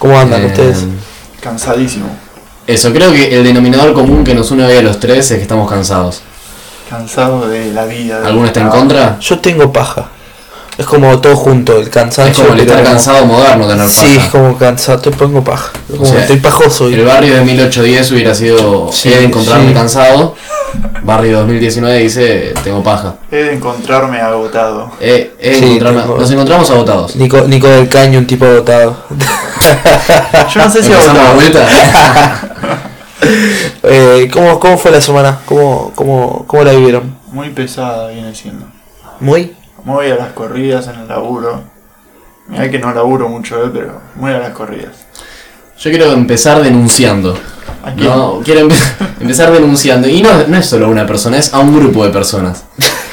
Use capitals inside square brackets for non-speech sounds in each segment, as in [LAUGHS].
¿Cómo andan Eh, ustedes? Cansadísimo. Eso, creo que el denominador común que nos une hoy a los tres es que estamos cansados. Cansado de la vida. ¿Alguno está en contra? Yo tengo paja. Es como todo junto, el cansancio. Es como el estar como- cansado moderno tener Sí, paja. es como cansado, te pongo paja. Como sea, estoy pajoso. El y- barrio de 1810 hubiera sido Sí, he de encontrarme sí. cansado. Barrio 2019 dice tengo paja. He de encontrarme agotado. He, he de Sí, encontrarme- tengo- Nos encontramos agotados. Nico, Nico del Caño, un tipo dotado. [LAUGHS] Yo no sé si ¿Empezamos la vuelta? [LAUGHS] eh, ¿cómo, ¿Cómo fue la semana? ¿Cómo, cómo, ¿Cómo la vivieron? Muy pesada viene siendo. ¿Muy? Muy a las corridas en el laburo. Mira que no laburo mucho, eh, pero muy a las corridas. Yo quiero empezar denunciando. ¿A quién? No, quiero empe- [LAUGHS] empezar denunciando. Y no, no es solo una persona, es a un grupo de personas. [LAUGHS]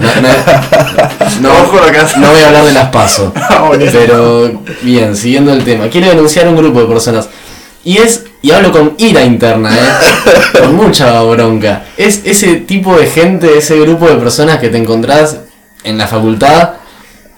No, no- no- [LAUGHS] Ojo no voy a hablar de las pasos. [LAUGHS] Ah, buenísimo. Pero bien, siguiendo el tema. Quiero denunciar a un grupo de personas. Y es, y hablo con ira interna, ¿eh? [LAUGHS] con mucha bronca. Es ese tipo de gente, ese grupo de personas que te encontrás en la facultad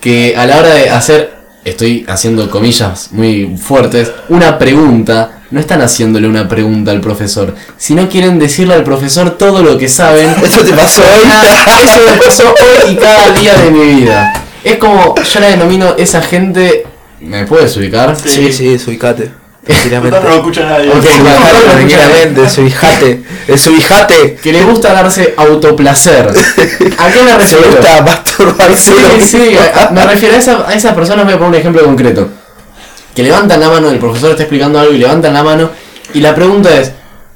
que a la hora de hacer, estoy haciendo comillas muy fuertes, una pregunta, no están haciéndole una pregunta al profesor, sino quieren decirle al profesor todo lo que saben. [LAUGHS] ¿Eso te pasó hoy? [LAUGHS] Eso me pasó hoy y cada día de mi vida. Es como, yo la denomino esa gente... ¿Me puedes ubicar? Sí. Sí, sí, subicate. Tranquilamente. No lo escucha nadie. Ok, bueno. Tranquilamente, subijate. El subijate. Que le gusta darse autoplacer. ¿A qué me [LAUGHS] Se refiero? gusta masturbarse. Sí, sí, a- me refiero a, esa- a esas personas, voy a poner un ejemplo concreto. Que levantan la mano, el profesor está explicando algo y levantan la mano y la pregunta es,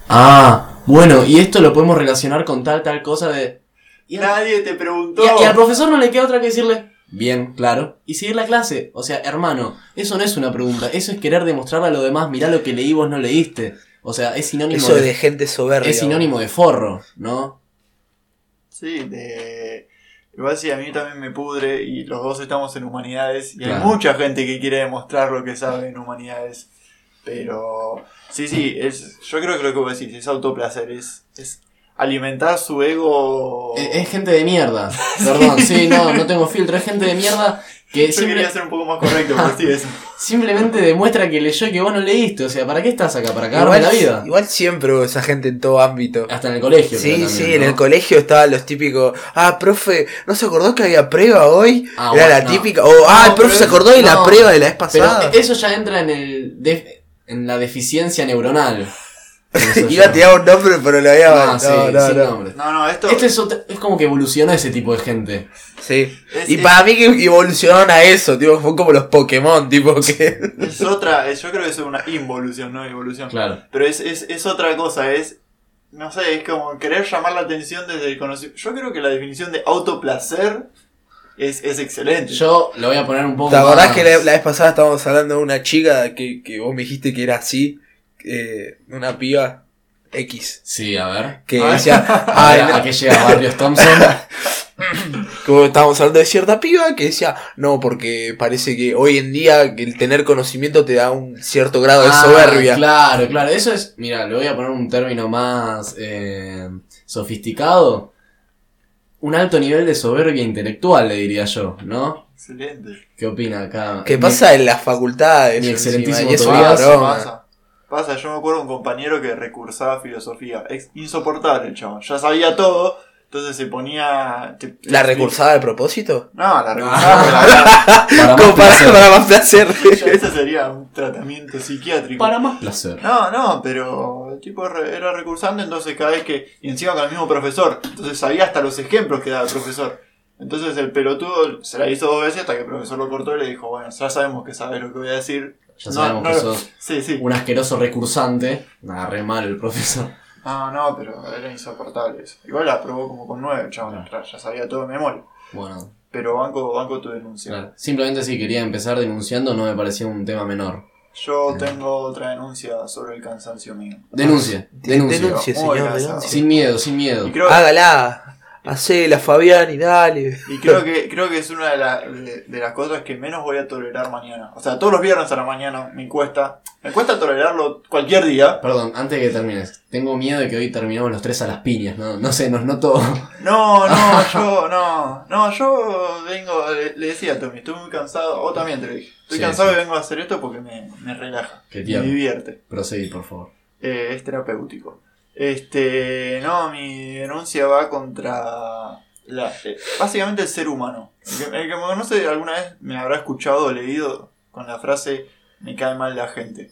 ah, bueno, y esto lo podemos relacionar con tal, tal cosa de... Y, Nadie te preguntó. y al profesor no le queda otra que decirle, bien, claro, y seguir la clase. O sea, hermano, eso no es una pregunta, eso es querer demostrarle a los demás, mirá lo que leí vos no leíste. O sea, es sinónimo, Eso de, de gente soberbia. es sinónimo de forro, ¿no? Sí, de... Igual sí, a mí también me pudre y los dos estamos en humanidades y hay mucha gente que quiere demostrar lo que sabe en humanidades. Pero sí, sí, es, yo creo que lo que vos decís es autoplacer, es, es alimentar su ego. Es, es gente de mierda. [LAUGHS] Perdón, sí, no, no tengo filtro. Es gente de mierda que yo simple- quería ser un poco más correcto, pero sí, es. [LAUGHS] simplemente demuestra que leyó y que vos no leíste. O sea, ¿para qué estás acá? ¿Para cagarme la vida? igual siempre hubo esa gente en todo ámbito. Hasta en el colegio. Sí, también, sí, ¿no? en el colegio estaban los típicos, ah, profe, ¿no se acordó que había prueba hoy? Ah, Era bueno, la no. típica, o ah, No, el profe se acordó de la prueba de la vez Pero pasada. eso ya entra en el def- en la deficiencia neuronal. [LAUGHS] Iba a tirar un nombre, pero lo había No, sí, no, no, sin no. nombre. No, no, esto. Este es, como que evolucionó ese tipo de gente. Sí. Es- y es- para mí que evolucionaron a eso, tipo, fue como los Pokémon, tipo que. Es otra, yo creo que es una involución, no evolución. Claro. Pero es, es, es otra cosa, es. No sé, es como querer llamar la atención desde el conocimiento. Yo creo que la definición de autoplacer es, es excelente. Yo lo voy a poner un poco ¿Te acordás más- que la, la vez pasada estábamos hablando de una chica que, que vos me dijiste que era así? Eh, una piba X. Sí, a ver. Que decía, [LAUGHS] ay, ver, no, ¿A qué llega Barrios Thompson? [LAUGHS] como estábamos hablando de cierta piba que decía, no, porque parece que hoy en día que el tener conocimiento te da un cierto grado de Ah, soberbia. Claro, claro. Eso es. Mira, le voy a poner un término más eh, sofisticado. Un alto nivel de soberbia intelectual, le diría yo, ¿no? Excelente. ¿Qué opina acá? ¿Qué Mi- pasa en las facultades? mi encima, excelentísimo Pasa, yo me acuerdo de un compañero que recursaba filosofía. Es insoportable el chabón. Ya sabía todo, entonces se ponía. te- te ¿La recursaba de propósito? No, la recursaba porque la [LAUGHS] Para más placer. para más placer. Ese sería un tratamiento psiquiátrico. Para más placer. No, no, pero el tipo era recursante, entonces cada vez que. Y encima con el mismo profesor. Entonces sabía hasta los ejemplos que daba el profesor. Entonces el pelotudo se la hizo dos veces hasta que el profesor lo cortó y le dijo: Bueno, ya sabemos que sabes lo que voy a decir. Ya No, sabemos no que sos [LAUGHS] Sí, sí. un asqueroso recursante. Nada, re mal el profesor. No, no, pero era insoportable eso. Igual la aprobó como con nueve, chaval. Claro. Ya, ya sabía todo de memoria. Bueno, Pero banco, banco tu denuncia. claro. Simplemente si quería empezar denunciando, no me parecía un tema menor. Yo tengo otra denuncia sobre el cansancio mío. Denuncia, denuncia. Señor. Sin miedo, sin miedo. Hágala. Hacela, Fabián, y dale. y creo que creo que es una de, la- de- de las cosas que menos voy a tolerar mañana. O sea, todos los viernes a la mañana me cuesta, Me cuesta tolerarlo cualquier día. Perdón, antes de que termines. Tengo miedo de que hoy terminemos los tres a las piñas, ¿no? No sé, nos noto. No, no, [LAUGHS] yo, no. No, yo vengo, le, le decía a Tommy, estoy muy cansado. O también te lo dije. Estoy Sí, cansado sí. y vengo a hacer esto porque me, me relaja. Qué Me divierte. Proseguí, por favor. Eh, es terapéutico. Este, no, mi denuncia va contra la, eh, básicamente el ser humano. El que, el que me conoce alguna vez me habrá escuchado o leído con la frase me cae mal la gente.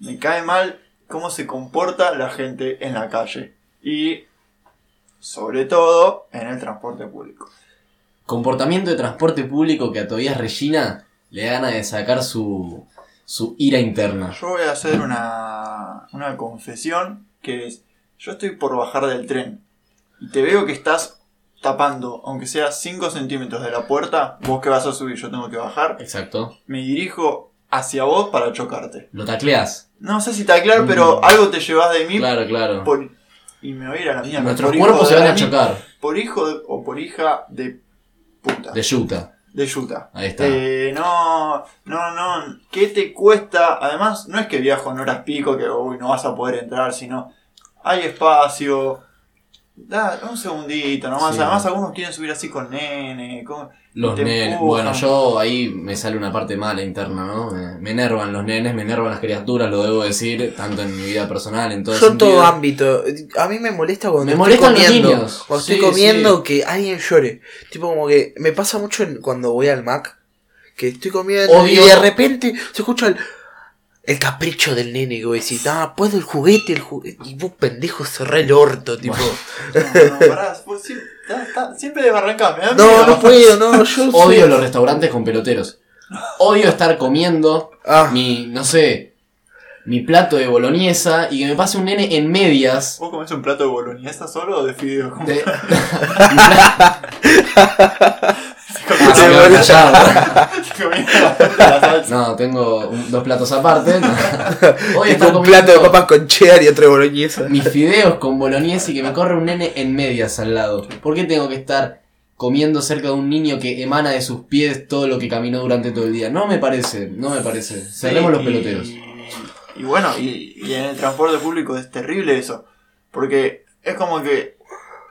Me cae mal cómo se comporta la gente en la calle. Y sobre todo en el transporte público. Comportamiento de transporte público que a Tobias Regina le gana de sacar su, su ira interna. Yo voy a hacer una, una confesión que es, yo estoy por bajar del tren y te veo que estás tapando, aunque sea 5 centímetros de la puerta, vos que vas a subir, yo tengo que bajar, Exacto. me dirijo hacia vos para chocarte. Lo tacleas. No sé si está claro, Mm. pero algo te llevas de mí Claro, claro. por- y me voy a ir a la mierda. Nuestros cuerpos se van a chocar. Por hijo de- o por hija de puta. De yuta. De Utah. Ahí está. Eh, no, no, no. ¿Qué te cuesta? Además, no es que viajo en horas pico que uy, no vas a poder entrar, sino hay espacio. Da un segundito nomás. Sí. Además, algunos quieren subir así con nene. con- Los nenes. empujan. Bueno, yo ahí me sale una parte mala interna, ¿no? Me, me enervan los nenes, me enervan las criaturas, lo debo decir, tanto en mi vida personal, en todo Yo en sentido. todo ámbito. A mí me molesta cuando Me estoy molestan los comiendo. niños. Cuando Sí, estoy comiendo sí. que alguien llore. Tipo como que me pasa mucho en- cuando voy al Mac. Que estoy comiendo Odio- y de repente se escucha el, el capricho del nene que vos decís, ah, puedo el juguete, el juguete. Y vos pendejo cerré el orto, tipo. No, no, pará, vos siempre, está- está- siempre de barrancar. Me da No, miedo. no puedo, no, yo [LAUGHS] Odio soy- los restaurantes con peloteros. Odio estar comiendo Ah, mi, no sé, mi plato de boloñesa y que me pase un nene en medias. ¿Vos comés un plato de boloñesa solo o de fideos? ¿Cómo? de- [LAUGHS] [LAUGHS] Ah, [LAUGHS] No, tengo un- dos platos aparte. no. [LAUGHS] Hoy tengo está un plato de papas con cheddar y otro de boloñesa. mis fideos con boloñesa y que me corre un nene en medias al lado. ¿Por qué tengo que estar comiendo cerca de un niño que emana de sus pies todo lo que caminó durante todo el día? No me parece, no me parece. Cerremos los peloteros. Y, y bueno, y, y en el transporte público es terrible eso. Porque es como que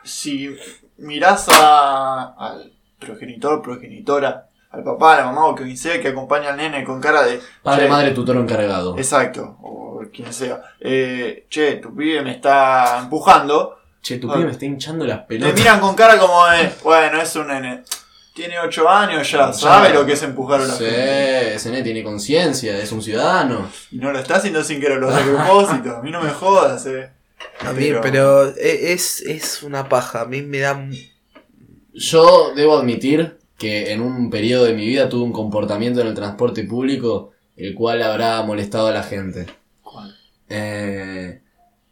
si mirás a, al progenitor, progenitora, al papá, a la mamá o quien sea que acompaña al nene con cara de. Padre, "Che, madre, tutor encargado. Exacto, o quien sea. Eh, che, tu pibe me está empujando. Che, tu Ah. pibe me está hinchando las Te pelotas. miran con cara como de, bueno, es un nene. Tiene 8 años ya, sabe lo que es empujar a la Sí, gente. ese nene tiene conciencia, es un ciudadano. Y no lo está haciendo sin querer los a [LAUGHS] propósito. A mí no me jodas, eh. A mí, pero e- es, es una paja. A mí me da. Yo debo admitir que en un periodo de mi vida tuve un comportamiento en el transporte público el cual habrá molestado a la gente. ¿Cuál? Eh,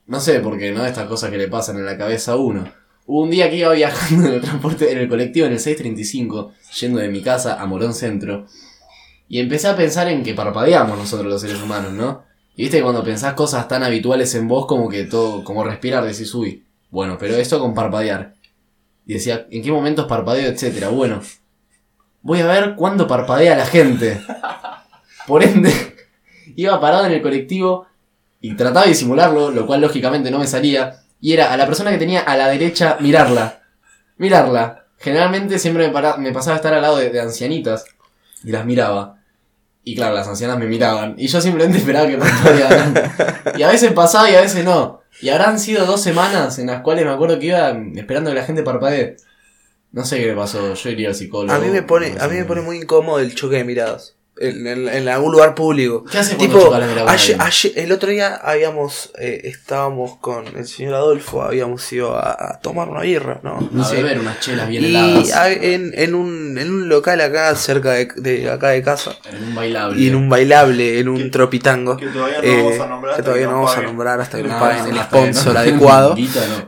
no sé, porque no estas cosas que le pasan en la cabeza a uno. Hubo un día que iba viajando en el transporte, en el colectivo en el 635, yendo de mi casa a Morón Centro, y empecé a pensar en que parpadeamos nosotros los seres humanos, ¿no? Y viste que cuando pensás cosas tan habituales en vos como que todo, como respirar, decís, uy, bueno, pero esto con parpadear. Y decía, ¿en qué momentos parpadeo, etcétera? Bueno, voy a ver cuándo parpadea la gente. Por ende, iba parado en el colectivo y trataba de disimularlo, lo cual lógicamente no me salía. Y era a la persona que tenía a la derecha mirarla. Mirarla. Generalmente siempre me, pasaba a estar al lado de, de ancianitas y las miraba. Y claro, las ancianas me miraban. Y yo simplemente [LAUGHS] esperaba que parpadearan. y a veces pasaba y a veces no. Y habrán sido dos semanas en las cuales me acuerdo que iba esperando que la gente parpadee. No sé qué le pasó, yo iría al psicólogo. A mí me pone, no a mí me pone muy incómodo el choque de miradas. En, en- en algún lugar público. ¿Qué cuando Tipo, ayer, ayer- el otro día habíamos, eh, estábamos con el señor Adolfo, habíamos ido a, a tomar una birra, ¿no? A Sí. beber unas chelas bien Y heladas. hay- en, en, un, en un local acá, cerca de, de acá de casa, En un bailable. y en un bailable, en un Que- tropitango, Que todavía no eh, vamos a nombrar. que hasta todavía no vamos a nombrar hasta que nos No, paguen el sponsor [LAUGHS] adecuado.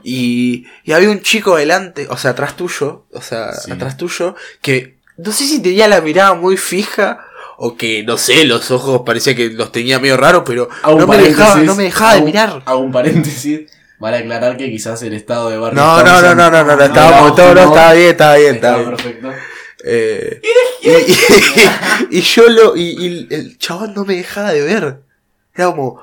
Y, y había un chico delante, o sea, atrás tuyo, o sea, Sí. atrás tuyo, que no sé si tenía la mirada muy fija o que, no sé, los ojos parecía que los tenía medio raros, pero no me, dejaba, no me dejaba de mirar. Hago un paréntesis. Vale aclarar que quizás el estado de barrio. No, no, no, no, no, no, no, estábamos todos, estaba bien, estaba bien, estaba bien. perfecto. Eh, y, [LAUGHS] y- y yo lo, y, el chaval no me dejaba de ver. Era como,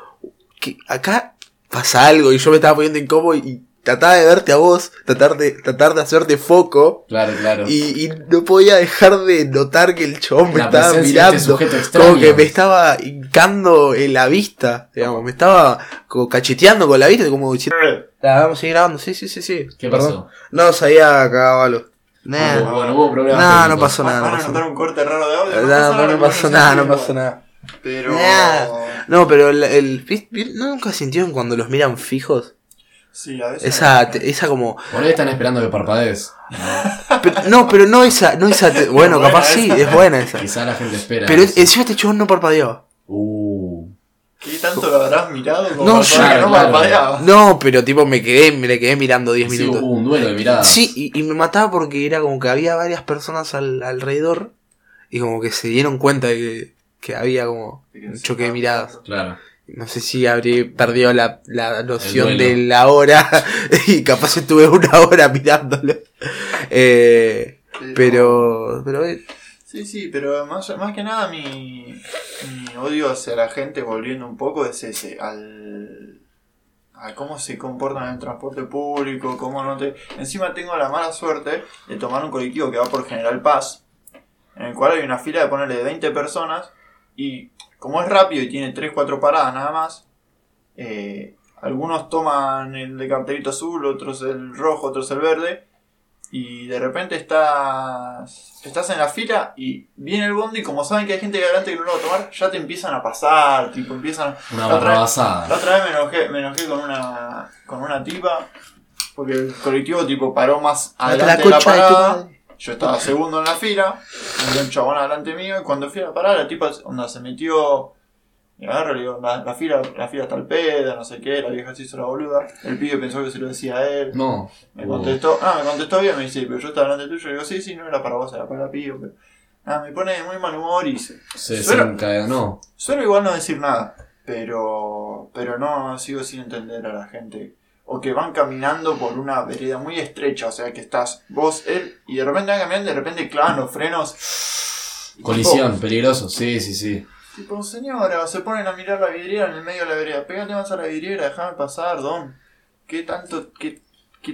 que acá pasa algo y yo me estaba poniendo incómodo y trataba de verte a vos, tratar de, tratar de hacerte foco. Claro, claro. Y, y no podía dejar de notar que el chabón me La estaba presencia de mirando. este sujeto extraño. como que me estaba hincando en la vista, digamos, me estaba como cacheteando con la vista, como diciendo, "Ah, vamos a seguir grabando, sí, sí, sí, sí. ¿Qué Perdón. pasó? No, sabía cagado algo. Nah. Hubo- bueno, hubo problemas. No, no pasó nada, no Van a pasó notar nada. un corte raro de audio. No, no, no pasó nada, no pasó nada. Pero. Nah. No, pero el, el ¿viste- viste- ¿no nunca sintieron cuando los miran fijos? Sí, a veces. Esa, te- esa como, Por ahí están esperando que parpadees. [LAUGHS] pero- no, pero no esa, no esa, te- bueno, buena capaz sí, es buena esa. Quizá la gente espera. Pero eso. encima este chabón no parpadeaba. Uh. ¿Qué tanto lo habrás mirado como No, yo- no claro. parpadeaba? No, pero tipo me quedé, me le quedé mirando 10 Sí, minutos. hubo un duelo de miradas. Sí, y, y me mataba porque era como que había varias personas al, alrededor y como que se dieron cuenta de que, que había como un choque de miradas. Claro. No sé si habría perdido la, la noción de la hora [LAUGHS] y capaz estuve una hora mirándolo. Eh, pero, pero eh, Sí, sí, pero más, más que nada mi, mi odio hacia la gente, volviendo un poco, es ese, al, a cómo se comportan en el transporte público, cómo no te... Encima tengo la mala suerte de tomar un colectivo que va por General Paz, en el cual hay una fila de ponerle de 20 personas, y como es rápido y tiene 3-4 paradas nada más, eh, algunos toman el de cartelito azul, otros el rojo, otros el verde, y de repente estás estás en la fila y viene el bondi y como saben que hay gente que adelante que no lo va a tomar, ya te empiezan a pasar, tipo empiezan... Una La otra- La barrabasada. otra vez me enojé, me enojé con una con una tipa porque el colectivo tipo paró más la adelante de la concha de tu parada. madre. Yo estaba segundo en la fila, había un chabón adelante mío y cuando fui a la parada la tipa onda, se metió y agarro, le digo, la, la fila, la fila está al pedo, no sé qué, la vieja se hizo la boluda. El pibe pensó que se lo decía a él. No. Me contestó, ah, me contestó bien, me dice, pero yo estaba delante tuyo. Le digo, sí, sí, no era para vos, era para Pío. Pero... Ah, me pone de muy mal humor y se... Se desencadenó. Suelo igual no decir nada, pero, pero no sigo sin entender a la gente. O que van caminando por una vereda muy estrecha, o sea que estás vos, él, y de repente van caminando de repente clavan los frenos. Colisión, peligroso. Sí, sí, sí. Tipo, señora, se ponen a mirar la vidriera en el medio de la vereda. Pégate más a la vidriera, déjame pasar, don. ¿Qué tanto, qué, qué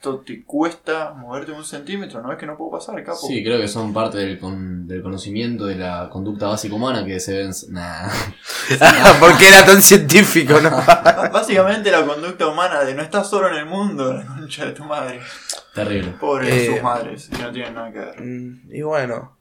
tanto te cuesta moverte un centímetro? ¿No ves que no puedo pasar, capo? Sí, creo que son parte del, con- del conocimiento de la conducta básica humana que se ven. Nah. [LAUGHS] Porque era tan científico, ¿no? [LAUGHS] Básicamente la conducta humana de no estás solo en el mundo, la concha de tu madre. Terrible. Pobre de Eh. sus madres, que no tienen nada que ver. Mm, y bueno,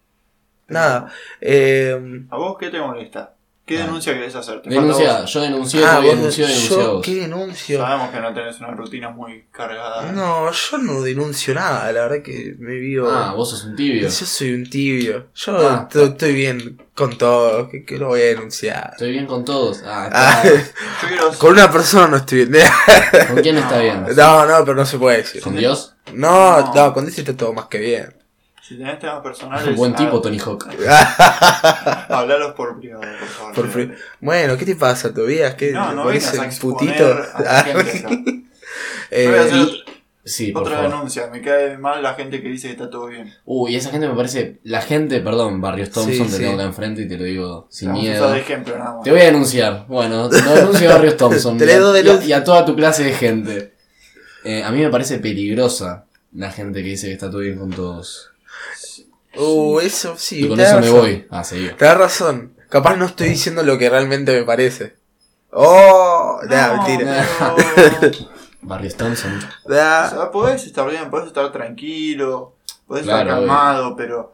nada. Eh, ¿A vos qué te molesta? ¿Qué Ah. denuncia querés hacer? ¿Te Denuncia, falta yo denuncié, ah, tú vos- denunció, denunció yo, vos. ¿qué denuncio? Sabemos que no tenés una rutina muy cargada. No, yo no denuncio nada, la verdad que me vivo... Ah, vos sos un tibio. Yo soy un tibio. Yo Ah. to- estoy bien con todo. que que lo voy a denunciar? Estoy bien con todos. Ah, Ah, [LAUGHS] está. Yo quiero con una persona no estoy bien. ¿Con quién está bien? [LAUGHS] No, no, pero no se puede decir. ¿Con Dios? No, No. no, con ese está todo más que bien. Si tenés temas personales, [LAUGHS] Buen tipo, ah, Tony Hawk. [LAUGHS] hablalos por privado, por favor. Por fri- Bueno, ¿qué te pasa, Tobías? ¿Qué No, no ¿Por vengas ese a putito? a gente acá. [LAUGHS] Eh, Yo voy a hacer y- otra, Sí, por otra favor. denuncia. Me cae mal la gente que dice que está todo bien. Uy, esa gente me parece. La gente, perdón, Barrios Thompson, Sí, te sí. tengo acá enfrente y te lo digo sin Vamos a miedo. usar de ejemplo nada más. Te voy a denunciar. Bueno, te lo denuncio a Barrios Thompson. Te y, a, le doy y a- denuncia. y a toda tu clase de gente. Eh, a mí me parece peligrosa la gente que dice que está todo bien con todos. Uh, eso sí. y con eso me voy a seguir. Tenés razón. Capaz no estoy diciendo lo que realmente me parece. Oh, nah, No, mentira. pero- Barrios Thompson. O sea, podés estar bien, podés estar tranquilo, podés Claro, estar calmado, pero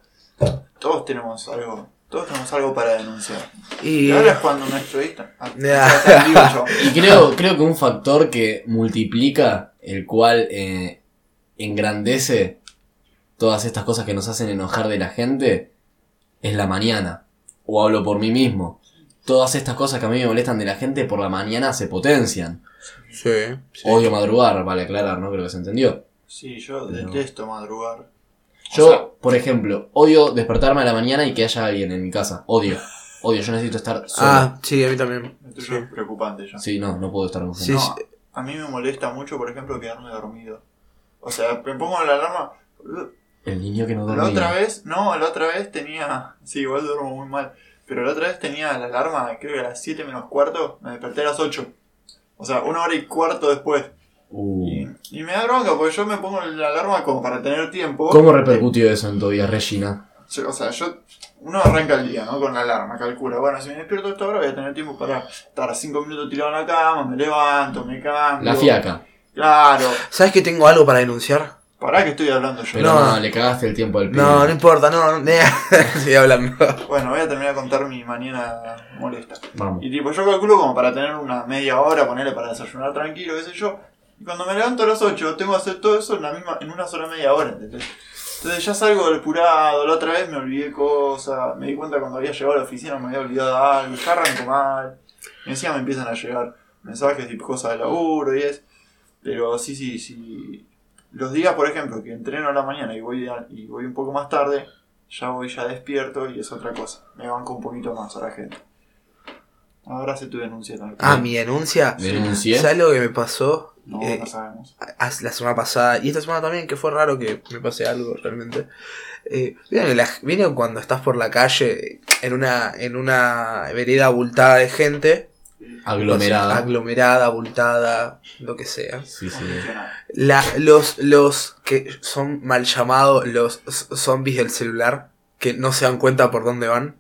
todos tenemos algo, todos tenemos algo para denunciar. Y Y ahora es cuando nuestro. Ah, chabón. Y creo, creo que un factor que multiplica, el cual eh, engrandece todas estas cosas que nos hacen enojar de la gente, es la mañana. O hablo por mí mismo. Todas estas cosas que a mí me molestan de la gente por la mañana se potencian. Sí, sí. Odio madrugar, vale aclarar, ¿no? Creo que se entendió. Sí, yo Pero- detesto madrugar. Yo, O sea, por ejemplo, odio despertarme a la mañana y que haya alguien en mi casa. Odio. Odio, yo necesito estar solo. Ah, sí, a mí también. esto Sí. es preocupante ya. Sí, no, no puedo estar con gente. Sí, No, sí. a mí me molesta mucho, por ejemplo, quedarme dormido. O sea, me pongo la alarma. El niño que no La dormía. otra vez, no, la otra vez tenía. Sí, igual duermo muy mal. Pero la otra vez tenía la alarma, creo que a las 7 menos cuarto, me desperté a las 8. O sea, una hora y cuarto después. Uh. Y, y me da bronca porque yo me pongo la alarma como para tener tiempo. ¿Cómo repercutió eso en tu vida, Regina? Yo- o sea, yo. Uno arranca el día, ¿no? Con la alarma, calcula. Bueno, si me despierto a esta hora voy a tener tiempo para estar 5 minutos tirado en la cama, me levanto, me cambio. La fiaca. Claro. ¿Sabes que tengo algo para denunciar? Pará que estoy hablando yo. Pero No. no, le cagaste el tiempo al pibe. No, no importa, no, no. [LAUGHS] Estoy hablando. Bueno, voy a terminar de contar mi mañana molesta. Vamos. Y tipo, yo calculo como para tener una media hora, ponerle para desayunar tranquilo, qué sé yo. Y cuando me levanto a las 8, tengo que hacer todo eso en la misma, en una sola media hora, ¿entendés? Entonces ya salgo depurado, la otra vez me olvidé cosas, me di cuenta cuando había llegado a la oficina me había olvidado algo, ya arranco mal. Y encima me empiezan a llegar mensajes tipo cosas de laburo y es. Pero sí, sí, sí. Los días, por ejemplo, que entreno a la mañana y voy, a- y voy un poco más tarde, ya voy ya despierto y es otra cosa. Me banco un poquito más a la gente. Ahora se tu denuncia también. Ah, mi denuncia. Denuncié. ¿Sabes lo que me pasó? No, Eh, no sabemos. la semana pasada y esta semana también, que fue raro que me pase algo realmente. Eh, ¿vieron, que la- vieron cuando estás por la calle en una, en una vereda abultada de gente? Aglomerada. Aglomerada, abultada, lo que sea. Sí, sí. La, los, los que son mal llamados los zombies del celular, que no se dan cuenta por dónde van,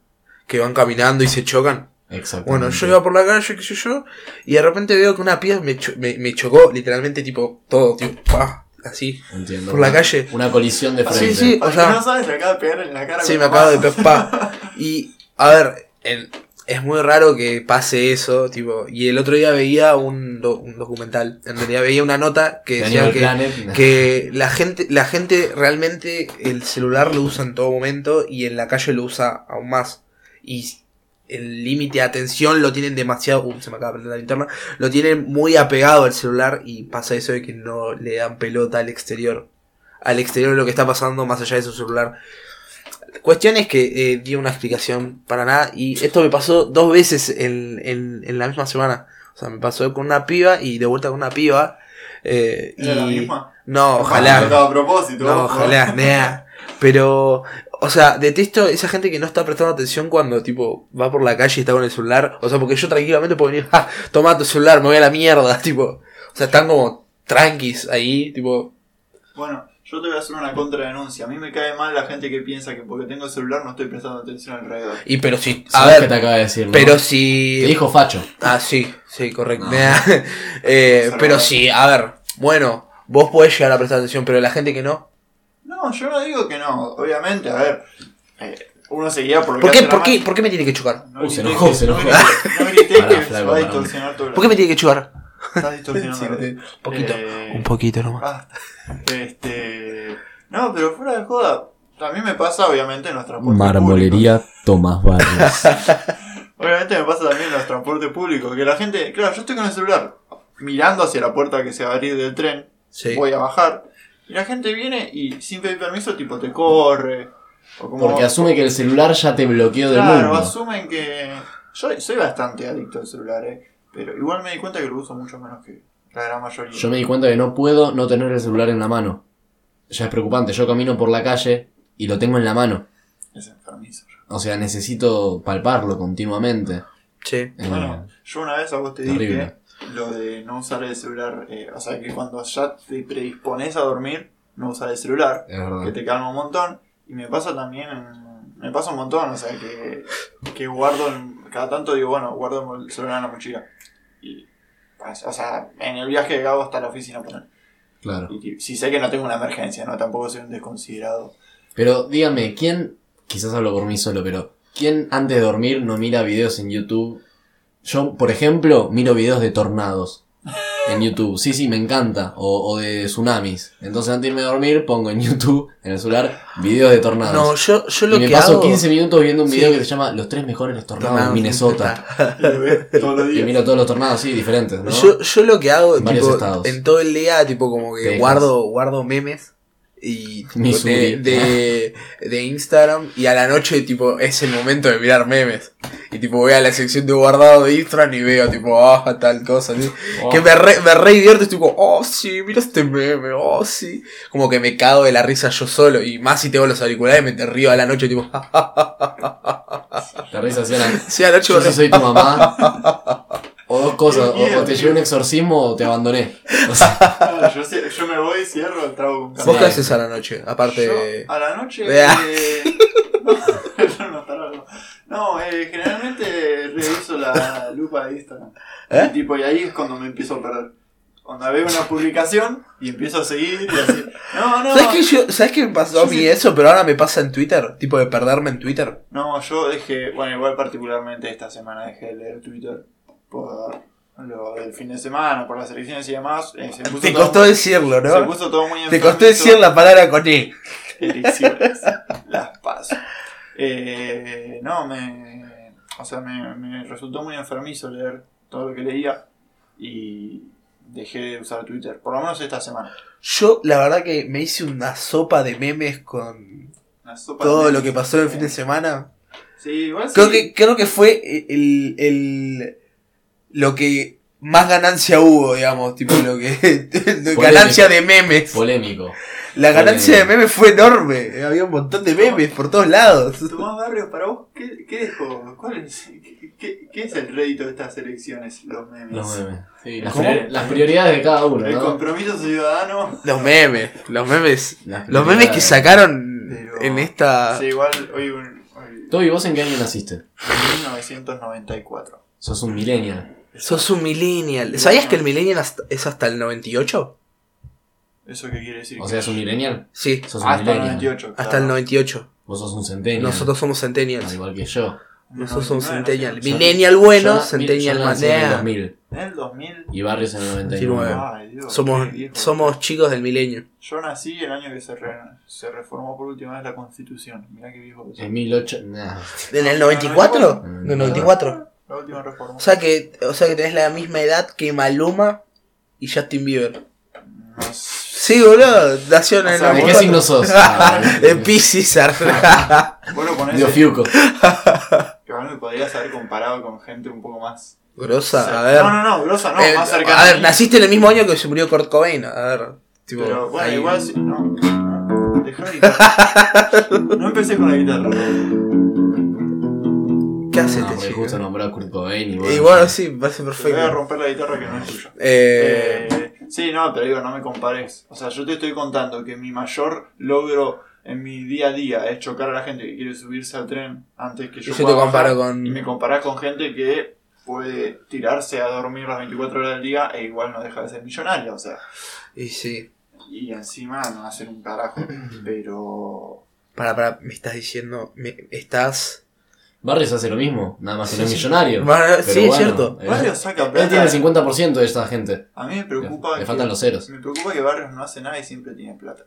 que van caminando y se chocan. Exactamente. Bueno, yo iba por la calle, qué sé yo, y de repente veo que una pieza me, cho- me, me chocó, literalmente, tipo, todo, tipo, ¡pah! así. Entiendo. por la Una- calle. Una colisión de frente. sí, Para o sea- no sabes, le acaba de pegar en la cara. Sí, me acabo de pepar. Y, a ver, en- es muy raro que pase eso, tipo, y el otro día veía un, do- un documental, en realidad veía una nota que De decía que, Planet. que la gente, la gente realmente el celular lo usa en todo momento y en la calle lo usa aún más. Y el límite de atención lo tienen demasiado, uh, se me acaba de prender la linterna, lo tienen muy apegado al celular y pasa eso de que no le dan pelota al exterior. Al exterior de lo que está pasando más allá de su celular. Cuestión es que eh, di una explicación para nada y esto me pasó dos veces en, en, en la misma semana. O sea, me pasó con una piba y de vuelta con una piba. eh, ¿Era la misma? No, ojalá. a propósito. ¿no? ojalá, [LAUGHS] nea. Pero, o sea, detesto esa gente que no está prestando atención cuando, tipo, va por la calle y está con el celular. O sea, porque yo tranquilamente puedo venir, [LAUGHS] ah, toma tu celular, me voy a la mierda, [LAUGHS] tipo. O sea, están como tranquis ahí, tipo. Bueno, yo te voy a hacer una contradenuncia. A mí me cae mal la gente que piensa que porque tengo el celular no estoy prestando atención alrededor. Y pero si, a ¿Sabes qué ver, te acaba de decir? no? pero Te si. dijo Facho. Ah, sí, sí, correcto. No. [LAUGHS] [LAUGHS] Eh, pero sí, a ver, bueno, vos podés llegar a prestar atención, pero la gente que no. No, yo no digo que no. Obviamente, a ver. eh, uno se guía por lo ¿Por que qué, por qué, por qué me tiene que chocar? No Uh, se enojó, que- se no enojó. grité- No grité Pará, que flaco, se va a distorsionar todo. ¿Por qué me tiene que chocar? Está distorsionando. Sí, un poquito. Eh, Un poquito nomás. Ah, este. No, pero fuera de joda. También me pasa, obviamente, en los transportes públicos. Tomás Barrios. [LAUGHS] Obviamente me pasa también en los transportes públicos. Que la gente. Claro, yo estoy con el celular mirando hacia la puerta que se va a abrir del tren. Sí. Voy a bajar. Y la gente viene y sin pedir permiso, tipo, te corre. O como. Porque asume que el celular ya te bloqueó del Claro, mundo. asumen que. Yo soy bastante adicto al celular, eh. Pero igual me di cuenta que lo uso mucho menos que la gran mayoría. Yo me di cuenta que no puedo no tener el celular en la mano. Ya es preocupante. Yo camino por la calle y lo tengo en la mano. Es enfermizo. O sea, necesito palparlo continuamente. Sí. Eh, Bueno, yo una vez a vos te terrible. dije lo de no usar el celular, eh, o sea que cuando ya te predispones a dormir, no usar el celular, es que verdad. te calma un montón. Y me pasa también, en- me pasa un montón, o sea que, que guardo, en- cada tanto digo, bueno, guardo el celular en la mochila. Y, pues, o sea, en el viaje que hago hasta la oficina, poner. Claro. Y si sé que no tengo una emergencia, ¿no? Tampoco soy un desconsiderado. Pero dígame, ¿quién, quizás hablo por mí solo, pero ¿quién antes de dormir no mira videos en YouTube? Yo, por ejemplo, miro videos de tornados en YouTube. Sí, sí, me encanta. O, o de tsunamis. Entonces antes de irme a dormir pongo en YouTube, en el celular, videos de tornados. No, yo, yo lo y me que paso hago... 15 minutos viendo un video Sí. que se llama Los tres mejores tornados Tornados, de Minnesota. [LAUGHS] Y miro todos los tornados, sí, diferentes, ¿no? Yo, yo lo que hago, En varios tipo, estados. en todo el día, tipo, como que Texas. guardo, guardo memes y tipo, de, de, de Instagram y a la noche, tipo, es el momento de mirar memes. Y tipo, voy a la sección de guardado de Instagram y veo, tipo, ah, tal cosa. Oh. Que me re, me re divierto, estoy como, oh, sí, mira este meme, oh, sí. Como que me cago de la risa yo solo. Y más si tengo los auriculares, me te río a la noche, tipo, [LAUGHS] Te reís así a la... Sí, anoche Yo sí soy tu mamá. [LAUGHS] Cosas, o, o te llevé un exorcismo o te abandoné. [LAUGHS] O sea, No, yo, me voy, cierro, trago un ¿Vos café. qué haces a la noche? Aparte. Yo, a la noche. Eh, [LAUGHS] no, no, no. No, eh, generalmente reviso la lupa de Instagram. ¿Eh? Y, tipo, y ahí es cuando me empiezo a perder. Cuando veo una publicación y empiezo a seguir y así. No, no. ¿Sabes qué, yo, ¿Sabes qué me pasó a mí sí- eso? Pero ahora me pasa en Twitter. Tipo de perderme en Twitter. No, yo dejé, bueno, igual particularmente esta semana dejé de leer Twitter por lo del fin de semana, por las elecciones y demás. eh, se puso Te costó muy- decirlo, Se ¿no? puso todo muy Te costó decir la palabra con E. elecciones. Las paso. Eh, no, me. O sea, me, me resultó muy enfermizo leer todo lo que leía y dejé de usar Twitter, por lo menos esta semana. Yo, la verdad que me hice una sopa de memes con todo lo que pasó el fin de semana. Sí, igual Creo sí. que, creo que fue el, el lo que más ganancia hubo, digamos, tipo lo que [LAUGHS] Polémico. ganancia de memes. polémico. La ganancia de memes fue enorme, había un montón de memes por todos lados. Tomás Barrio, para vos, ¿qué, qué dejó? ¿Cuál es, qué, qué- qué es el rédito de estas elecciones? Los memes. Los memes. Sí, las, ¿Cómo? priori- las prioridades de cada uno, El ¿no? compromiso ciudadano. Los memes, los memes, los memes que sacaron Pero- en esta Sí, igual hoy, un, hoy Toby, ¿vos en qué año naciste? 1994. Sos un millennial. Sos un millennial. ¿Sabías que el millennial hasta- es hasta el 98? ¿Eso qué quiere decir? O sea, es un millennial. Sí, Sos un Hasta el millennial. 98. hasta el 98. Vos sos un centennial. Nosotros somos Al centennials. igual que yo. Nosotros somos 99, centennial. no sé. Millennial bueno, Yo- centennial yo más nací en el nea. 2000. En el 2000. Y Barrios en el 99. 99. Ay, Dios, Somos, qué viejo. somos chicos del milenio. Yo nací el año que se, re- se reformó por última vez la constitución. Mirá qué viejo que soy. En 1008. Nah. ¿En el 94? Mm. ¿En el 94? La última reforma. O sea que, o sea que tenés la misma edad que Maluma y Justin Bieber. No sé. Sí, boludo, nació en O el sea, ¿De qué 94. signo sos? [LAUGHS] Ah, De Pisces. Vos lo ponés. Dio Fiuco. Que igual me podrías haber comparado con gente un poco más. Grosa, a ver. No, no, no, grosa no, Eh, más cercana. a ver, naciste en el mismo año que se murió Kurt Cobain. A ver, tipo. Pero bueno, ahí. igual. No, no. Dejá la guitarra. [LAUGHS] No empecé con la guitarra. ¿Qué haces No, este chico? justo nombró a Kurt Cobain y Y bueno. bueno, sí, parece Te voy a perfecto. romper la guitarra que no es tuya. Eh, Eh, sí, no, pero digo, no me compares. O sea, yo te estoy contando que mi mayor logro en mi día a día es chocar a la gente que quiere subirse al tren antes que yo. Yo te comparo bajar, con- Y me comparás con gente que puede tirarse a dormir las 24 horas del día e igual no deja de ser millonaria. O sea, y sí. y encima no hacer un carajo. [CLEARS THROAT] Pero. Para, para, me estás diciendo. Me, estás. Barrios hace lo mismo, nada más que no es Sí, sí. millonario. Bueno, Pero sí, es bueno, cierto. él- Barrios saca Él plata. tiene el 50% de esta gente. A mí me preocupa. Le que- faltan los ceros. Me preocupa que Barrios no hace nada y siempre tiene plata.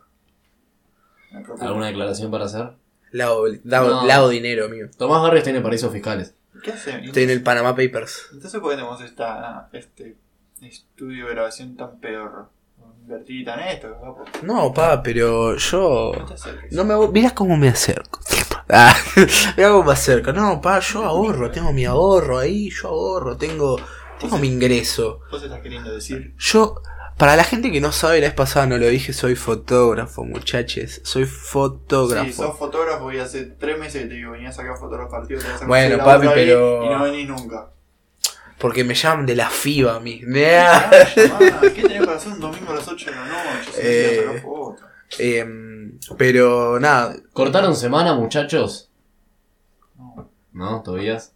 Me preocupa. ¿Alguna declaración para hacer? Lavo, lavo, No. lavo dinero, amigo. Tomás Barrios tiene paraísos fiscales. ¿Qué hace? Estoy en el Panama Papers. Entonces, ¿por qué tenemos esta, este estudio de grabación tan pedorro? Invertí tan esto, guapo. No, pa, pero yo. No. No me mirá cómo me acerco. Ah, [LAUGHS] cómo me acerco. No, pa, yo ahorro, tengo mi ahorro ahí, yo ahorro, tengo. Tengo mi ingreso. Vos estás queriendo decir. Yo, para la gente que no sabe, la vez pasada no lo dije, soy fotógrafo, muchachos. Soy fotógrafo. Si sos fotógrafo y hace tres meses que te digo, venía a sacar fotos los partidos. te vas a Bueno, papi, ahí pero- Y no venís nunca. Porque me llaman de la FIBA a mí. [LAUGHS] Llamá, ¿Qué tenés para hacer un domingo a las 8 de la noche? Si Eh. no Em, pero nada, ¿Cortaron semana, muchachos? No. ¿No, Tobías?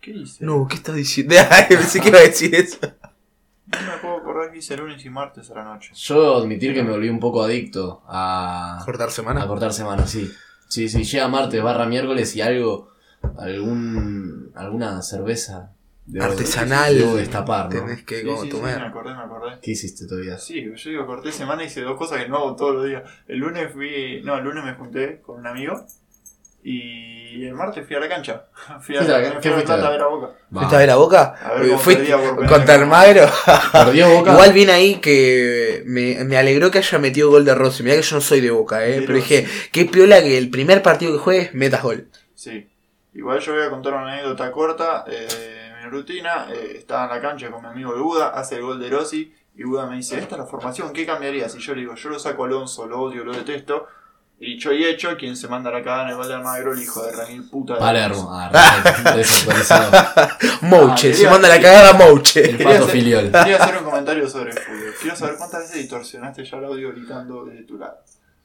¿Qué hice? no, ¿qué estás diciendo? [LAUGHS] Pensé que iba a decir eso. No me puedo acordar que hice lunes y martes a la noche. Yo debo admitir que me volví un poco adicto a, Cortar a semana. cortar semana, sí. Sí, sí, llega martes barra miércoles y algo, algún, alguna cerveza debo- Artesanal. Debo destapar, ¿no? Tenés que Sí, como sí, sí, me acordé, me acordé. ¿Qué hiciste, Tobías? Sí, yo digo, corté semana y hice dos cosas que no hago todos los días. El lunes fui, no, el lunes me junté con un amigo y el martes fui a la cancha. [LAUGHS] Fui a, me ¿Qué fui a ver? a Boca. ¿Fuiste a ver a Boca? A ver cómo Fuiste contra. Almagro. [LAUGHS] ¿Perdió Boca? Igual vine ahí que me, me alegró que haya metido gol de Rossi. Mirá que yo no soy de Boca, eh. Pero Pero dije, qué piola que el primer partido que juegues metas gol. Sí. Igual yo voy a contar una anécdota corta. Eh, rutina, eh, estaba en la cancha con mi amigo el Buda, hace el gol de Rossi y Buda me dice, esta es la formación, ¿qué cambiaría? Si yo le digo, yo lo saco a Alonso, lo odio, lo detesto, Dicho y hecho, quien se manda la cagada en el balde de Almagro, el hijo de Ramil puta de Palermo. Ah, desactualizado. [LAUGHS] Mouche, Ah, se manda la cagada Mouche. El Quería pato hacer- filiol. Quería hacer un comentario sobre el fútbol. Quiero saber cuántas veces distorsionaste ya el audio gritando desde tu lado.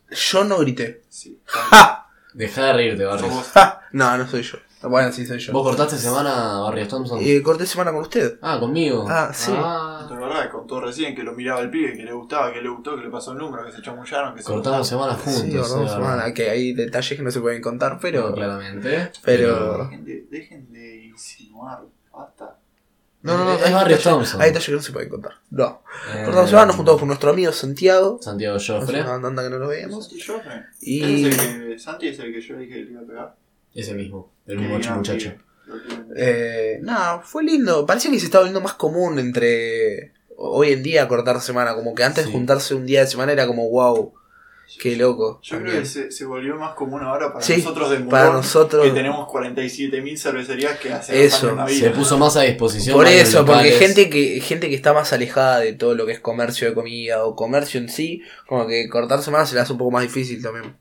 Yo no grité. Sí. ¡Ja! [LAUGHS] Dejá de reírte, Barrio. [LAUGHS] No, no soy yo. Bueno, sí soy yo. ¿Vos cortaste semana, Barrio Thompson? Eh, corté semana con usted. Ah, conmigo. Ah, sí. Ah. De verdad, contó recién que lo miraba el pibe, que le gustaba, que le gustó, que le pasó el número, que se chamullaron, que se Cortamos semana juntos. Sí, eh, cortamos verdad. semana. Que hay detalles que no se pueden contar, pero. No, claramente. Pero- Dejen de, dejen de insinuar, basta. No, no, no. Es hay Barrio Thompson. Hay detalles que no se pueden contar. No. Eh, Cortamos semana, nos juntamos con nuestro amigo Santiago. Santiago Joffre. una banda que no lo veíamos. Santi Joffre. Y- Es el que, Santi es el que yo dije que le iba a pegar. Ese mismo. El mismo muchacho. Eh, nada, fue lindo. Parecía que se estaba volviendo más común entre hoy en día cortar semana. Como que antes Sí. juntarse un día de semana era como wow, qué loco. Yo creo que se, se volvió más común ahora para Sí, nosotros del para nosotros- que tenemos 47.000 cervecerías que hacen Eso. en la Se vida. puso más a disposición. Por eso, porque gente que, gente que está más alejada de todo lo que es comercio de comida o comercio en sí, como que cortar semana se le hace un poco más difícil también.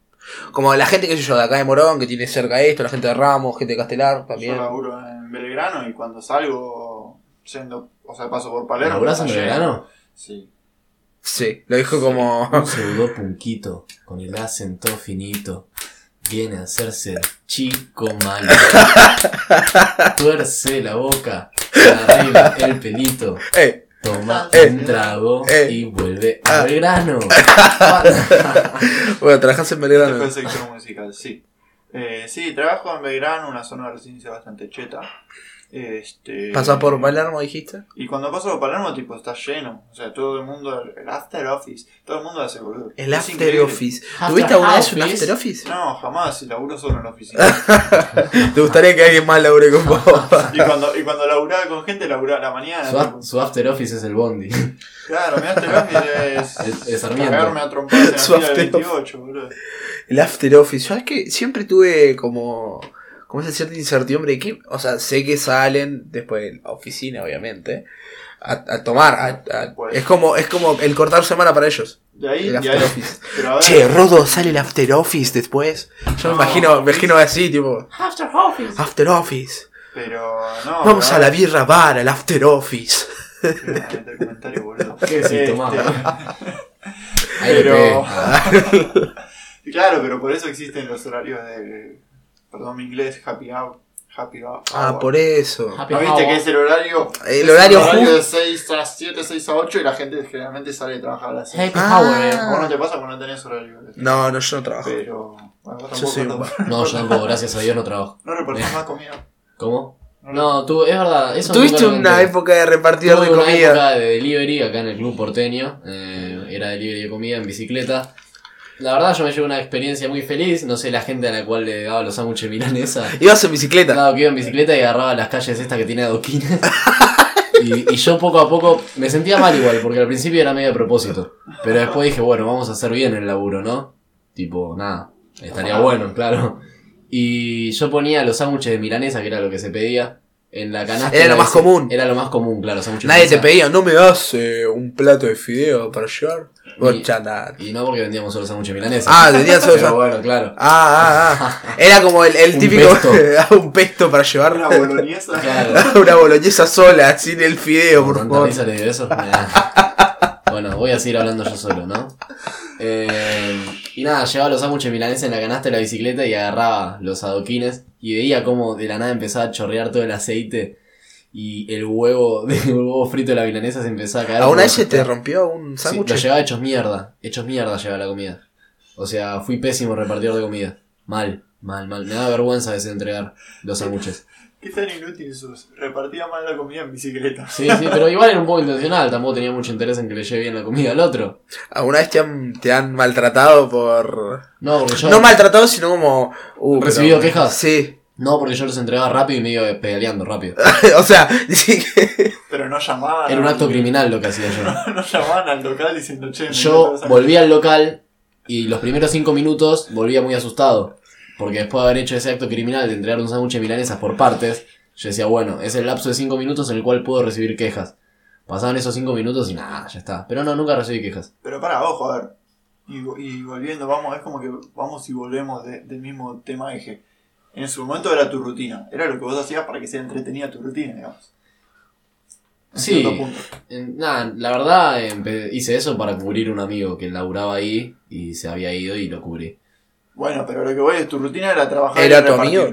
Como la gente que sé yo, de acá de Morón, que tiene cerca esto, la gente de Ramos, gente de Castelar también. Yo laburo en Belgrano y cuando salgo, yendo, o sea, paso por Palermo. ¿Laburás en. Belgrano? Sí. Sí, lo dijo como... Un [LAUGHS] pseudo punquito con el acento finito. Viene a hacerse el chico malo. [LAUGHS] Tuerce la boca. Arregla el pelito. ¡Eh! Toma [LAUGHS] Eh. un trago Eh. y vuelve Ah. al grano. [LAUGHS] Bueno, trabajas en Belgrano. el sector musical, sí. Eh, sí, trabajo en Belgrano, una zona de residencia bastante cheta. Este, ¿Pasás por Palermo, dijiste? Y cuando paso por Palermo, tipo, está lleno. O sea, todo el mundo, el after office, todo el mundo hace boludo. El Es after increíble. office. ¿Tuviste alguna vez un after office? No, jamás, y laburo solo en la oficina. [LAUGHS] ¿Te gustaría que alguien más labure con vos? [LAUGHS] y, cuando, y cuando laburaba con gente, laburaba a la mañana. Su, su after office es el bondi. Claro, mi after office es. [LAUGHS] Es- es Sarmiento. A trompadas en la Su fila del after 28, boludo. El after office. ¿Sabes que Siempre tuve como. Como esa cierta incertidumbre de que. O sea, sé que salen después de la oficina, obviamente. A, a tomar. a- a- Pues. es como es como el cortar semana para ellos. De ahí, El de after ahí. office. Che, Rodo, sale el after office después. Yo me No, imagino, me imagino así, tipo. After office. After office. pero no. Vamos pero a la birra bar, al after office. Meter comentario, [LAUGHS] boludo. ¿Qué Este, [LAUGHS] Pero. [LAUGHS] Ah. claro, pero por eso existen los horarios de. Perdón, mi inglés, happy hour. Happy hour. Ah, por eso. Happy ¿No viste hour. que es el horario? El horario el horario de 6 a 7, 6 a 8 y la gente generalmente sale de trabajar a las 6. Happy Ah. hour. eh. ¿A vos no te pasa porque no tenés horario? No, no, yo no trabajo. Pero. Bueno, vos Yo tampoco. soy un no, yo tampoco, gracias a Dios no trabajo. no repartís más comida. ¿Cómo? No, tú, es verdad. Eso Tuviste una época de repartidor Tuve de una comida. época de delivery acá en el club porteño. eh, era delivery de comida en bicicleta. La verdad yo me llevo una experiencia muy feliz. No sé la gente a la cual le daba los sándwiches milanesa. [LAUGHS] Ibas en bicicleta. Claro, que iba en bicicleta y agarraba las calles estas que tiene adoquines. [LAUGHS] y, y yo poco a poco me sentía mal igual, porque al principio era medio a propósito. Pero después dije, bueno, vamos a hacer bien el laburo, ¿no? Tipo, nada, estaría bueno, claro. Y yo ponía los sándwiches de milanesa, que era lo que se pedía, en la canasta. Era lo más común. Era lo más común, claro. Nadie te pedía, ¿no me das eh, un plato de fideo para llevar? Y- chata. Y no porque vendíamos solo sándwiches milanesa. Ah, vendían solo Pero bueno, claro. Ah, ah, ah. [LAUGHS] Era como el, el Un típico. pesto. [LAUGHS] un pesto para llevar. Una boloñesa. Claro. [LAUGHS] Una boloñesa sola, sin el fideo, por tanta favor. risa le dio eso. Bueno, voy a seguir hablando yo solo, ¿no? Eh, y nada, llevaba los sándwiches milaneses en la canasta de la bicicleta y agarraba los adoquines y veía cómo de la nada empezaba a chorrear todo el aceite y el huevo, [LAUGHS] el huevo frito de la milanesa se empezaba a caer. ¿Alguna por vez se te rompió un Sí, sándwich? lo llevaba hechos mierda, hechos mierda llevaba la comida. O sea, fui pésimo repartidor de comida. Mal, mal, mal. Me da vergüenza a veces entregar los sándwiches. Qué tan inútil sos. Repartía mal la comida en bicicleta. Sí, sí, pero igual era un poco intencional. Tampoco tenía mucho interés en que le lleve bien la comida al otro. ¿Alguna vez te han, te han maltratado por. No, porque yo. No maltratado, sino como. Uh, ¿Recibido pero- quejas? Sí. No, porque yo los entregaba rápido y me iba pedaleando rápido. [LAUGHS] o sea, sí que- [LAUGHS] Pero no llamaban. Era un acto criminal lo que hacía yo. [LAUGHS] No llamaban al local diciendo, che, Yo volví al local y los primeros cinco minutos volvía muy asustado. Porque después de haber hecho ese acto criminal de entregar un sándwich de milanesas por partes, yo decía, bueno, es el lapso de cinco minutos en el cual puedo recibir quejas. Pasaban esos cinco minutos y nada, ya está. Pero no, nunca recibí quejas. Pero para, ojo, a ver. Y, y volviendo, vamos, es como que vamos y volvemos de- del mismo tema eje. En su momento era tu rutina, era lo que vos hacías para que sea entretenida tu rutina, digamos. En Sí. Nada, la verdad hice eso para cubrir un amigo que laburaba ahí y se había ido y lo cubrí. Bueno, pero lo que voy es tu rutina era trabajar y ¿Era tu amigo? [LAUGHS]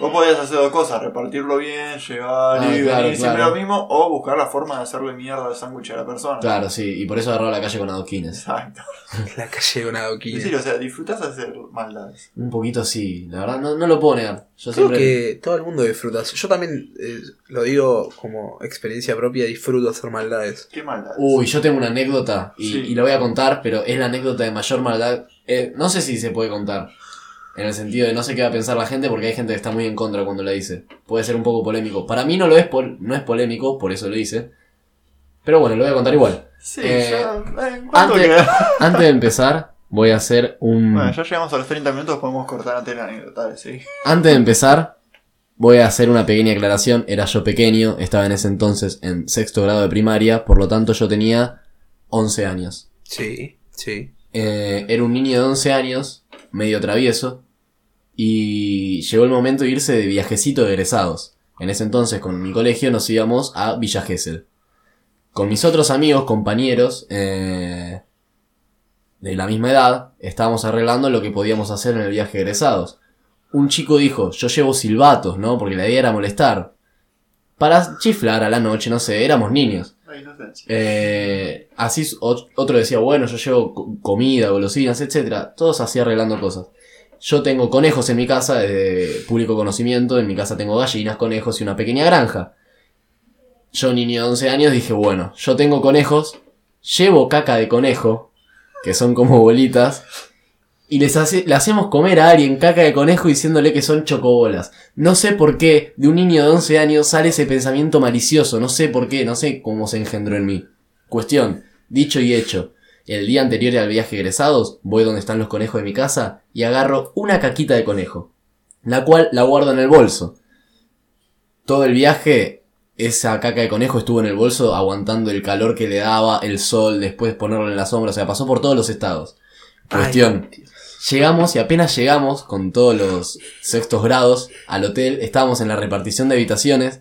Vos podías hacer dos cosas, repartirlo bien, llevar Ah, y claro, venir siempre claro. lo mismo, o buscar la forma de hacerle mierda al sándwich a la persona. Claro, sí, y por eso agarró la calle con adoquines. Exacto. [LAUGHS] La calle de una Es adoquina. decir, o sea, disfrutás hacer maldades. Un poquito sí, la verdad no, no lo puedo negar. Yo Creo siempre... que todo el mundo disfruta. Yo también eh, lo digo como experiencia propia, disfruto hacer maldades. ¿Qué maldades? Uy, yo tengo una anécdota y, Sí. y la voy a contar, pero es la anécdota de mayor maldad. Eh, no sé si se puede contar. En el sentido de no sé qué va a pensar la gente porque hay gente que está muy en contra cuando la dice. Puede ser un poco polémico. Para mí no lo es, pol- no es polémico, por eso lo hice. Pero bueno, lo voy a contar igual. Sí, Eh, ya. eh, ¿Cuánto antes-? Antes de empezar, voy a hacer un... Bueno, ya llegamos a los 30 minutos, podemos cortar antes de la anécdota, sí. Antes de empezar, voy a hacer una pequeña aclaración. Era yo pequeño, estaba en ese entonces en sexto grado de primaria, por lo tanto yo tenía 11 años. Sí, sí. Eh, era un niño de 11 años, medio travieso, y llegó el momento de irse de viajecito de egresados. En ese entonces con mi colegio nos íbamos a Villa Gesell. Con mis otros amigos, compañeros, eh, de la misma edad, estábamos arreglando lo que podíamos hacer en el viaje de egresados. Un chico dijo, yo llevo silbatos, ¿no? Porque la idea era molestar. Para chiflar a la noche, no sé, éramos niños. Eh, así otro decía, bueno, yo llevo co- comida, golosinas, etcétera. Todos así arreglando cosas. Yo tengo conejos en mi casa, de público conocimiento. En mi casa tengo gallinas, conejos y una pequeña granja. Yo, niño de 11 años, dije, bueno, yo tengo conejos, llevo caca de conejo, que son como bolitas, y les hace- le hacemos comer a alguien caca de conejo diciéndole que son chocobolas. No sé por qué de un niño de 11 años sale ese pensamiento malicioso, no sé por qué, no sé cómo se engendró en mí. Cuestión, dicho y hecho. El día anterior al viaje de egresados, voy donde están los conejos de mi casa y agarro una caquita de conejo, la cual la guardo en el bolso. Todo el viaje, esa caca de conejo estuvo en el bolso aguantando el calor que le daba, el sol, después ponerlo en la sombra, o sea, pasó por todos los estados. Cuestión, Ay, Llegamos y apenas llegamos con todos los sextos grados al hotel, estábamos en la repartición de habitaciones.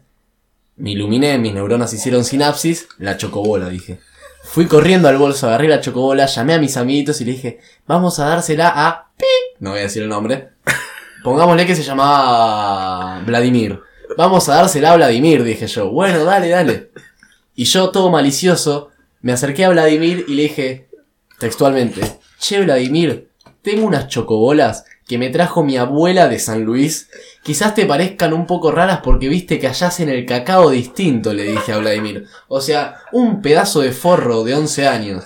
Me iluminé, mis neuronas hicieron sinapsis, la chocobola, dije. Fui corriendo al bolso, agarré la chocobola, llamé a mis amiguitos y le dije, vamos a dársela a Pi. No voy a decir el nombre. Pongámosle que se llamaba Vladimir. Vamos a dársela a Vladimir, dije yo. Bueno, dale, dale. Y yo, todo malicioso, me acerqué a Vladimir y le dije, textualmente, Che, Vladimir, tengo unas chocobolas que me trajo mi abuela de San Luis. Quizás te parezcan un poco raras porque viste que allá el cacao distinto, le dije a Vladimir. O sea, un pedazo de forro de 11 años.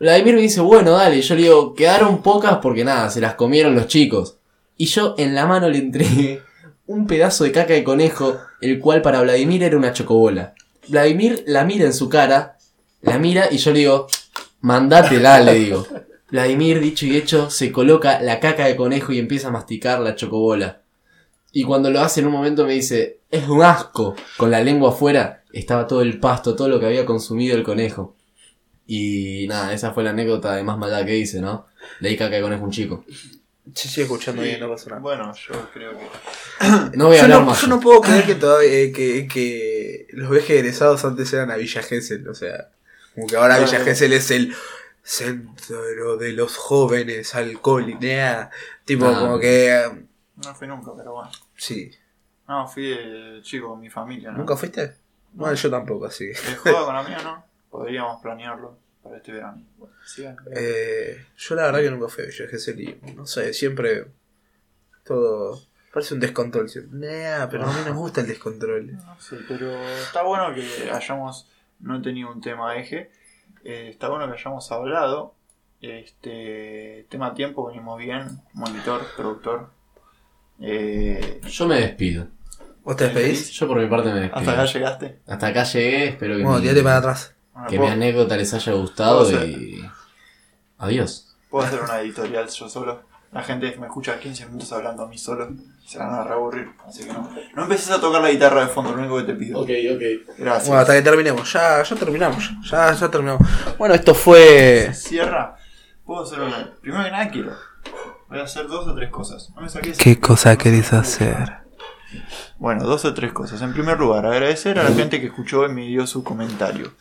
Vladimir me dice, bueno, dale. Yo le digo, quedaron pocas porque nada, se las comieron los chicos. Y yo en la mano le entregué un pedazo de caca de conejo, el cual para Vladimir era una chocobola. Vladimir la mira en su cara, la mira y yo le digo, mandátela, le digo. Vladimir, dicho y hecho, se coloca la caca de conejo y empieza a masticar la chocobola. Y cuando lo hace en un momento me dice, es un asco. Con la lengua afuera estaba todo el pasto, todo lo que había consumido el conejo. Y nada, esa fue la anécdota de más maldad que hice, ¿no? Le di caca de conejo a un chico. Se sigue escuchando bien, no pasa nada. Bueno, yo creo que. [COUGHS] No voy a Yo hablar no, más. yo no puedo creer que todavía eh, que, que los viajes egresados antes eran a Villa Gesell, o sea, como que ahora Villa. Gesell es el centro de los jóvenes alcohólicos, nah, tipo Ah. como que eh, No fui nunca, pero bueno. sí, No, fui chico con mi familia, ¿no? ¿nunca fuiste? Bueno, yo tampoco, así. que- ¿De juego con [LAUGHS] la mía, no? Podríamos planearlo para este verano. Sigan. Eh, yo la verdad que nunca fui a Villa Gesell no sé, siempre todo parece un descontrol, siempre. Nah, pero a mí nos gusta el descontrol. No sé, pero está bueno que hayamos no tenido un tema eje. Eh, está bueno que hayamos hablado. Este tema tiempo, venimos bien. Monitor, productor. Eh, Yo me despido. ¿Vos te despedís? Yo por mi parte me despido. hasta acá llegaste. Hasta acá llegué, espero que, Bueno, mi, tirate para atrás. Bueno, que mi ¿puedo, anécdota les haya gustado puedo y... Adiós. puedo hacer una editorial yo solo. La gente me escucha 15 minutos hablando a mí solo. Se la van a reaburrir. Así que no. No empieces a tocar la guitarra de fondo, lo único que te pido. ok. Gracias. Bueno, hasta que terminemos. Ya, ya terminamos. Ya, ya terminamos. Bueno, esto fue. Cierra Puedo hacer una. Primero que nada quiero. Voy a hacer dos o tres cosas. No me saques. ¿Qué cosa querés hacer? Bueno, dos o tres cosas. En primer lugar, agradecer a la gente que escuchó y me dio su comentario.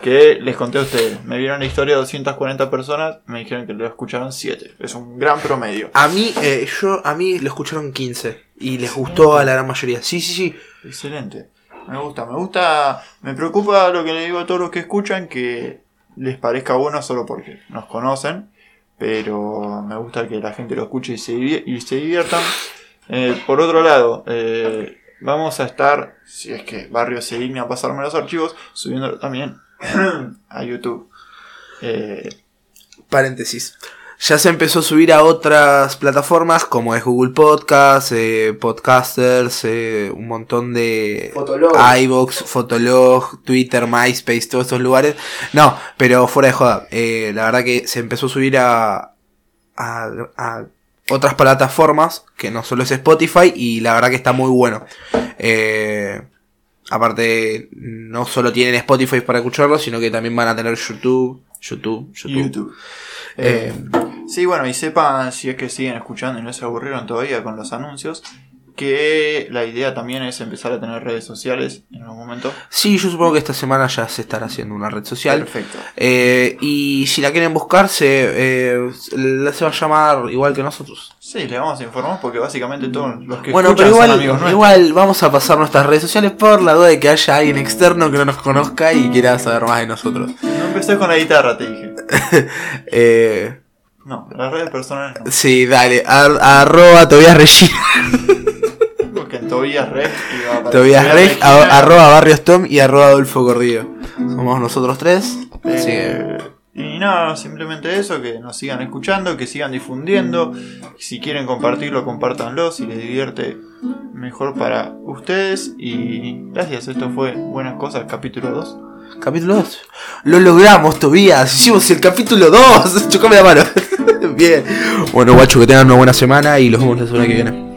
Que les conté a ustedes. Me vieron la historia de 240 personas, me dijeron que lo escucharon 7. Es un gran promedio. A mí, eh, yo, a mí lo escucharon 15 y les gustó a la gran mayoría. Sí, sí, sí. Excelente. Me gusta, me gusta. Me preocupa lo que le digo a todos los que escuchan, que les parezca bueno solo porque nos conocen. Pero me gusta que la gente lo escuche y se, y se diviertan. Eh, por otro lado, eh, vamos a estar, si es que Barrio se digna a pasarme los archivos, subiéndolo también [CLEARS THROAT] a YouTube. Eh, Paréntesis. Ya se empezó a subir a otras plataformas como es Google Podcast, eh, Podcasters, eh, un montón de Fotolog. iVoox, Fotolog, Twitter, MySpace, todos estos lugares. No, pero fuera de joda. eh, la verdad que se empezó a subir a, a, a otras plataformas que no solo es Spotify y la verdad que está muy bueno. Eh, aparte, no solo tienen Spotify para escucharlo, sino que también van a tener YouTube, YouTube, YouTube. YouTube. Eh, Sí, bueno, y sepan, si es que siguen escuchando y no se aburrieron todavía con los anuncios, que la idea también es empezar a tener redes sociales en algún momento. Sí, yo supongo que esta semana ya se estará haciendo una red social. Perfecto. Eh, y si la quieren buscar, se, eh, se va a llamar igual que nosotros. Sí, le vamos a informar porque básicamente todos los que Bueno, escuchan pero son igual, amigos nuestros. igual vamos a pasar nuestras redes sociales por la duda de que haya alguien externo que no nos conozca y quiera saber más de nosotros. No empecé con la guitarra, te dije. [LAUGHS] Eh, No, las redes personales no. sí, dale, ar- arroba Tobias Regina, [LAUGHS] Tobias Regina. a- arroba Barrios Tom y arroba Adolfo Cordillo. Somos nosotros tres. Así que- Eh, y nada, simplemente eso, que nos sigan escuchando, que sigan difundiendo. Si quieren compartirlo, compártanlo. Si les divierte, mejor para ustedes. Y gracias, esto fue Buenas Cosas, capítulo 2. Capítulo 2. Lo logramos, Tobías. Hicimos el capítulo 2. [LAUGHS] Chocame la mano. [LAUGHS] Bien. Bueno, guacho, que tengan una buena semana y los vemos la semana que viene.